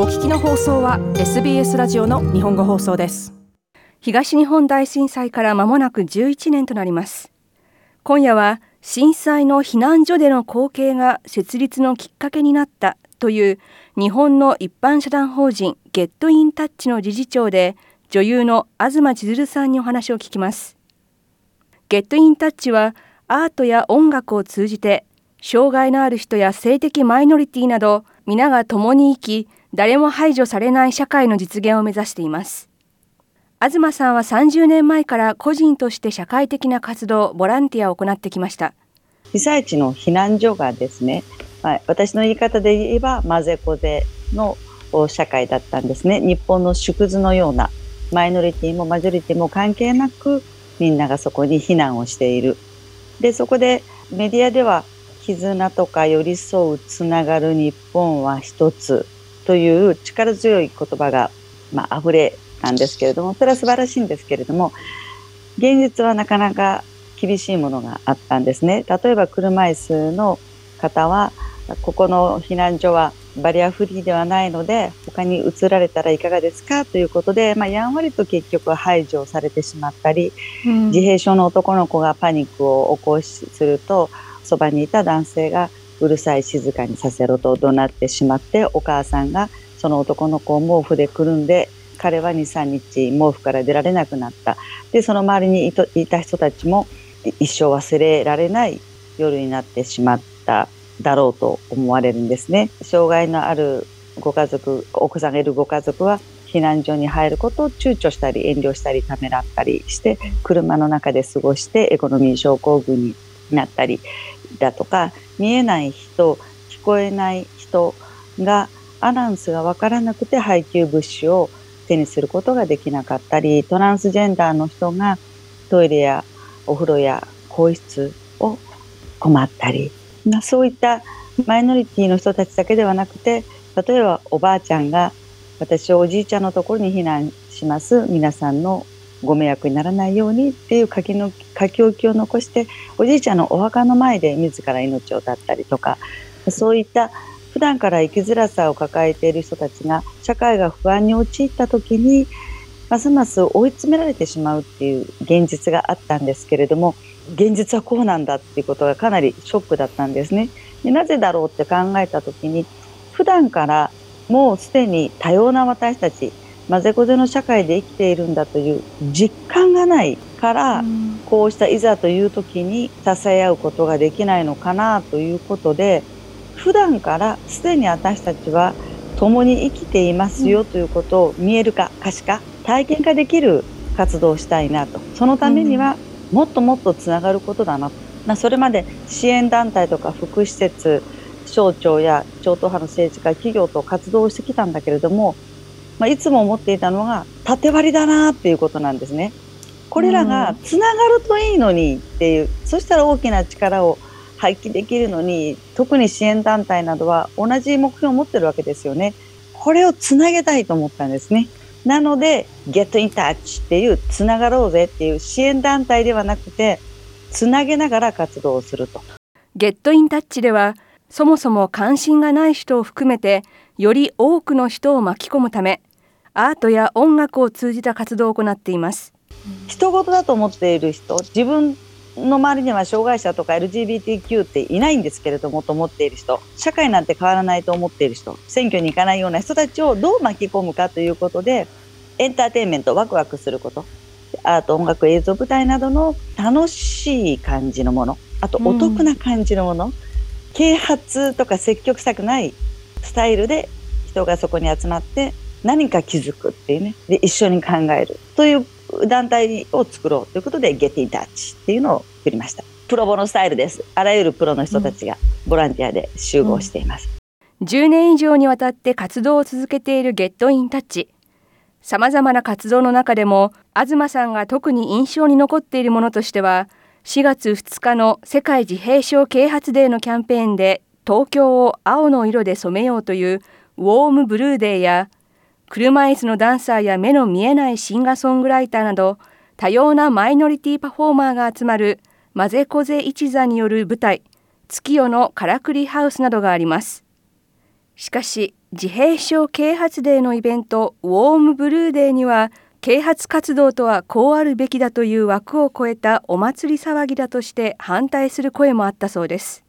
お聞きの放送は SBS ラジオの日本語放送です。東日本大震災から間もなく11年となります。今夜は震災の避難所での光景が設立のきっかけになったという日本の一般社団法人ゲットインタッチの理事長で女優の東千鶴さんにお話を聞きます。ゲットインタッチはアートや音楽を通じて障害のある人や性的マイノリティなど皆が共に生き誰も排除されない社会の実現を目指しています。東さんは30年前から個人として社会的な活動ボランティアを行ってきました。被災地の避難所がですね、まあ、私の言い方で言えば混ぜこぜの社会だったんですね。日本の縮図のようなマイノリティもマジョリティも関係なくみんながそこに避難をしている。でそこでメディアでは絆とか寄り添うつながる日本は一つ。という力強い言葉が、まあ、溢れたんですけれどもそれは素晴らしいんですけれども現実はなかなか厳しいものがあったんですね。例えば車椅子の方はここの避難所はバリアフリーではないので他に移られたらいかがですか？ということで、まあ、やんわりと結局排除されてしまったり、うん、自閉症の男の子がパニックを起こしするとそばにいた男性がうるさい静かにさせろと怒鳴ってしまってお母さんがその男の子を毛布でくるんで彼は23日毛布から出られなくなった。でその周りにいた人たちも一生忘れられない夜になってしまっただろうと思われるんですね。障害のあるご家族奥さんがいるご家族は避難所に入ることを躊躇したり遠慮したりためらったりして車の中で過ごしてエコノミー症候群になったりだとか見えない人聞こえない人がアナウンスが分からなくて配給物資を手にすることができなかったりトランスジェンダーの人がトイレやお風呂や更衣室を困ったりまそういったマイノリティの人たちだけではなくて例えばおばあちゃんが私をおじいちゃんのところに避難します皆さんのご迷惑にならないようにっていう書きの書き置きを残しておじいちゃんのお墓の前で自ら命を絶ったりとかそういった普段から生きづらさを抱えている人たちが社会が不安に陥った時にますます追い詰められてしまうっていう現実があったんですけれども現実はこうなんだっていうことがかなりショックだったんですね。でなぜだろうって考えた時に普段からもうすでに多様な私たち混ぜこぜの社会で生きているんだという実感がないから、うん、こうしたいざという時に支え合うことができないのかなということで普段からすでに私たちは共に生きていますよということを見える化可視化体験化できる活動をしたいなとそのためにはもっともっとつながることだな、まあ、それまで支援団体とか福祉施設省庁や超党派の政治家企業と活動してきたんだけれどもまあ、いつも思っていたのが縦割りだなっていうことなんですね。これらがつながるといいのにっていう、そしたら大きな力を発揮できるのに特に支援団体などは同じ目標を持ってるわけですよね。これをつなげたいと思ったんですね。なので Get in Touch っていうつながろうぜっていう支援団体ではなくてつなげながら活動をすると。Get in Touch ではそもそも関心がない人を含めてより多くの人を巻き込むためアートや音楽を通じた活動を行っています。人事だと思っている人自分の周りには障害者とか LGBTQ っていないんですけれどもと思っている人社会なんて変わらないと思っている人選挙に行かないような人たちをどう巻き込むかということでエンターテインメントワクワクすることアート音楽映像舞台などの楽しい感じのものあとお得な感じのもの、うん、啓発とか積極臭くないスタイルで人がそこに集まって何か気づくっていうね。で一緒に考える。という団体を作ろうということで Get in Touch っていうのを作りました。プロボのスタイルです。あらゆるプロの人たちがボランティアで集合しています、うん、10年以上にわたって活動を続けている Get in Touch さまざまな活動の中でも東さんが特に印象に残っているものとしては4月2日の世界自閉症啓発デーのキャンペーンで東京を青の色で染めようというウォームブルーデーや車椅子のダンサーや目の見えないシンガーソングライターなど多様なマイノリティパフォーマーが集まるマゼコゼ一座による舞台月夜のからくりハウスなどがあります。しかし自閉症啓発デーのイベントウォームブルーデーには啓発活動とはこうあるべきだという枠を超えたお祭り騒ぎだとして反対する声もあったそうです。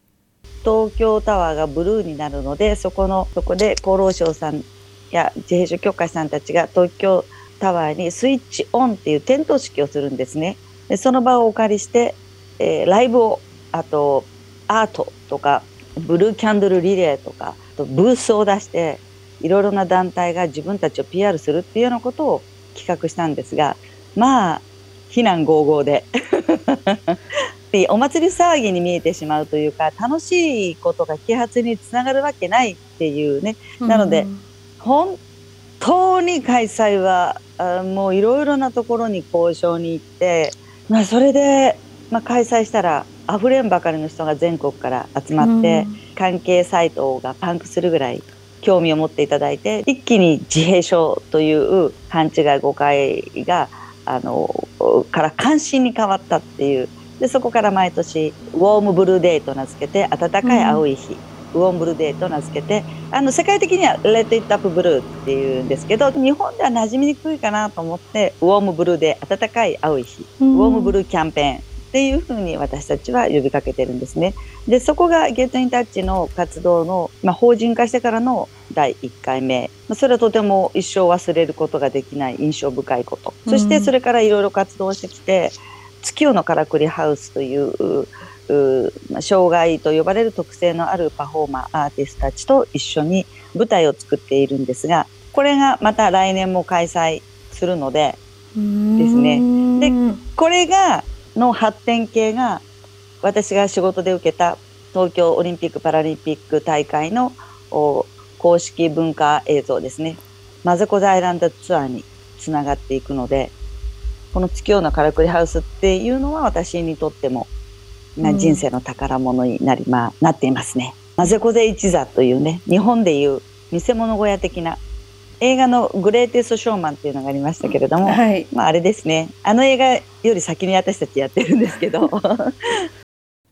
東京タワーがブルーになるのでそこのそこで厚労省さんや自閉症協会さんたちが東京タワーにスイッチオンっていう点灯式をするんですね。でその場をお借りして、えー、ライブをあとアートとかブルーキャンドルリレーとかブースを出していろいろな団体が自分たちを PR するっていうようなことを企画したんですがまあ非難合々 で。お祭り騒ぎに見えてしまうというか楽しいことが啓発につながるわけないっていうね。なので、本当に開催はもういろいろなところに交渉に行って、まあ、それで、まあ、開催したらあふれんばかりの人が全国から集まって、関係サイトがパンクするぐらい興味を持っていただいて一気に自閉症という勘違い誤解があのから関心に変わったっていう。でそこから毎年ウォームブルーデーと名付けて暖かい青い日、うん、ウォームブルーデーと名付けてあの世界的にはレッド・イット・アップ・ブルーっていうんですけど日本では馴染みにくいかなと思ってウォームブルーで暖かい青い日、うん、ウォームブルーキャンペーンっていうふうに私たちは呼びかけてるんですね。でそこがゲートインタッチの活動の、まあ、法人化してからの第1回目。それはとても一生忘れることができない印象深いこと、そしてそれからいろいろ活動してきて月夜のからくりハウスという障害と呼ばれる特性のあるパフォーマーアーティストたちと一緒に舞台を作っているんですがこれがまた来年も開催するのでですね。でこれがの発展系が私が仕事で受けた東京オリンピック・パラリンピック大会の公式文化映像ですね。マゼコザアイランドツアーにつながっていくのでこの月夜のからくりハウスっていうのは私にとってもな人生の宝物になり、まあ、なっていますね。マゼコゼ一座というね日本でいう見せ物小屋的な映画のグレーテストショーマンっていうのがありましたけれども、はい、まああれですね。あの映画より先に私たちやってるんですけど。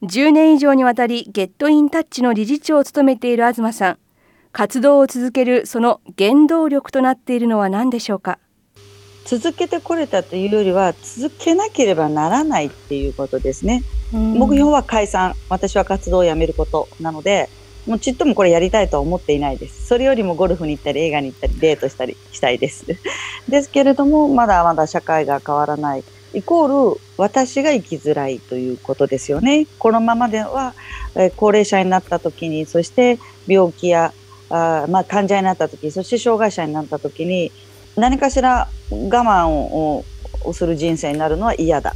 10年以上にわたりゲットインタッチの理事長を務めている東さん。活動を続けるその原動力となっているのは何でしょうか？続けてこれたというよりは続けなければならないっていうことですね。目標は解散私は活動をやめることなのでもうちっともこれやりたいとは思っていないです。それよりもゴルフに行ったり映画に行ったりデートしたりしたいです。ですけれどもまだまだ社会が変わらないイコール私が生きづらいということですよね。このままでは、え高齢者になった時にそして病気やあまあ、患者になった時そして障害者になった時に何かしら我慢をする人生になるのは嫌だ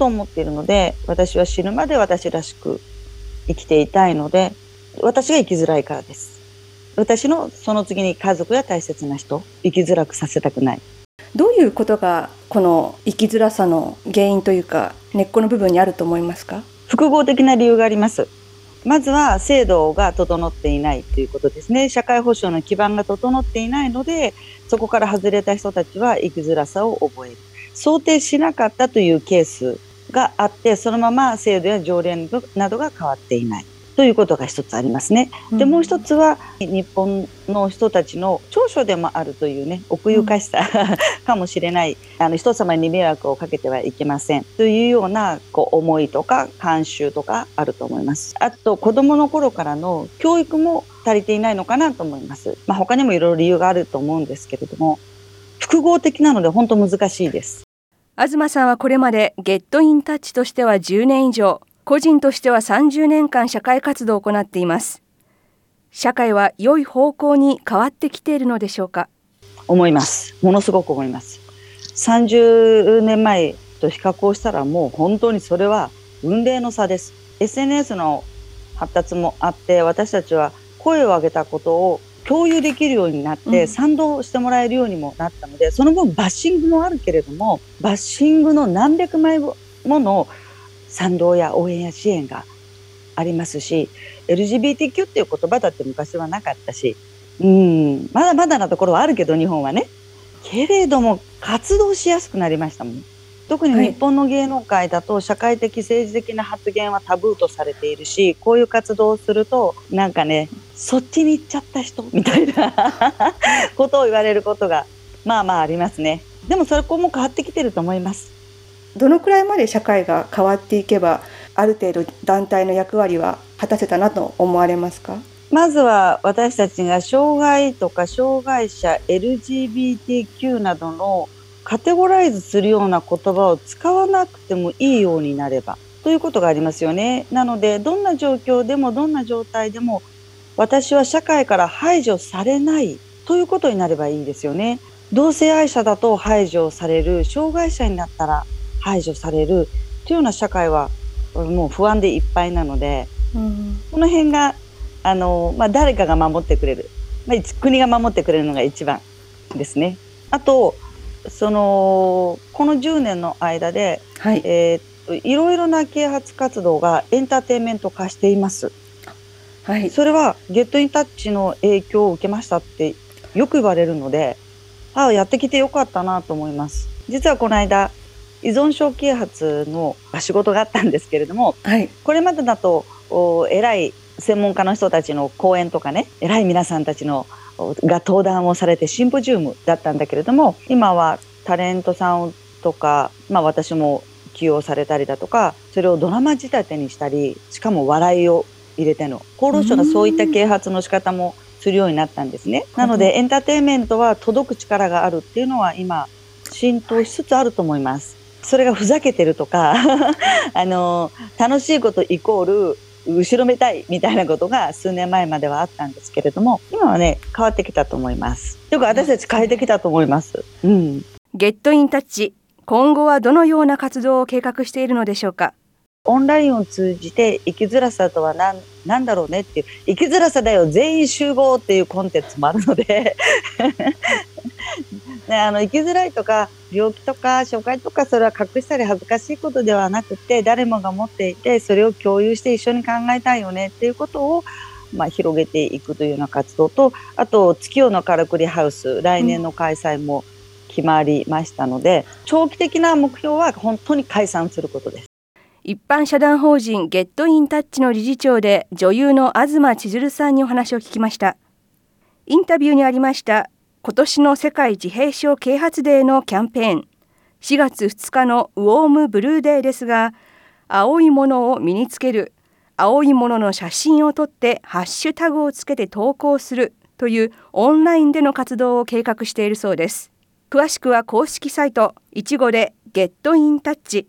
と思っているので私は死ぬまで私らしく生きていたいので私が生きづらいからです私のその次に家族や大切な人生きづらくさせたくないどういうことがこの生きづらさの原因というか根っこの部分にあると思いますか？複合的な理由がありますまずは制度が整っていないということですね。社会保障の基盤が整っていないので、そこから外れた人たちは生きづらさを覚える。想定しなかったというケースがあって、そのまま制度や条例などが変わっていない。ということが一つありますね。でもう一つは日本の人たちの長所でもあるというね奥ゆかしさ、うん、かもしれないあの人様に迷惑をかけてはいけませんというようなこう思いとか慣習とかあると思います。あと子どもの頃からの教育も足りていないのかなと思います。まあ、他にもいろいろ理由があると思うんですけれども複合的なので本当難しいです。東さんはこれまでゲットインタッチとしては10年以上個人としては30年間社会活動を行っています。社会は良い方向に変わってきているのでしょうか？思います。ものすごく思います。30年前と比較をしたらもう本当にそれは運命の差です。SNS の発達もあって私たちは声を上げたことを共有できるようになって、賛同してもらえるようにもなったのでその分バッシングもあるけれどもバッシングの何百枚もの賛同や応援や支援がありますし LGBTQ っていう言葉だって昔はなかったしうん。まだまだなところはあるけど日本はね。けれども活動しやすくなりましたもん。特に日本の芸能界だと社会的政治的な発言はタブーとされているしこういう活動をするとなんかねそっちに行っちゃった人みたいな ことを言われることがまあまあありますね。でもそこも変わってきてると思います。どのくらいまで社会が変わっていけばある程度団体の役割は果たせたなと思われますか？まずは私たちが障害とか障害者 LGBTQ などのカテゴライズするような言葉を使わなくてもいいようになればということがありますよね。なのでどんな状況でもどんな状態でも私は社会から排除されないということになればいいですよね。同性愛者だと排除される障害者になったら排除されるというような社会はもう不安でいっぱいなので、うん、この辺があの、まあ、誰かが守ってくれる、まあ、国が守ってくれるのが一番ですね。あとそのこの10年の間で、はい、えー、いろいろな啓発活動がエンターテインメント化しています。はい、それはゲットインタッチの影響を受けましたってよく言われるので、ああやってきてよかったなと思います。実はこの間依存症啓発の仕事があったんですけれども、はい、これまでだと偉い専門家の人たちの講演とかね偉い皆さんたちのが登壇をされてシンポジウムだったんだけれども今はタレントさんとか、まあ、私も起用されたりだとかそれをドラマ仕立てにしたりしかも笑いを入れての。厚労省がそういった啓発の仕方もするようになったんですね。なのでエンターテインメントは届く力があるっていうのは今浸透しつつあると思います。それがふざけてるとか あの楽しいことイコール後ろめたいみたいなことが数年前まではあったんですけれども今はね変わってきたと思います。よく私たち変えてきたと思います、うん、ゲットインタッチ。今後はどのような活動を計画しているのでしょうか？オンラインを通じて生きづらさとは何何だろうねっていう生きづらさだよ全員集合っていうコンテンツもあるので ね、あの生きづらいとか病気とか障害とかそれは隠したり恥ずかしいことではなくて誰もが持っていてそれを共有して一緒に考えたいよねっていうことをまあ、広げていくというような活動とあと月夜のからくりハウス来年の開催も決まりましたので、長期的な目標は本当に解散することです。一般社団法人ゲットインタッチの理事長で女優の東千鶴さんにお話を聞きました。インタビューにありました今年の世界自閉症啓発デーのキャンペーン。4月2日のウォームブルーデーですが青いものを身につける青いものの写真を撮ってハッシュタグをつけて投稿するというオンラインでの活動を計画しているそうです。詳しくは公式サイトいちごでゲットインタッチ。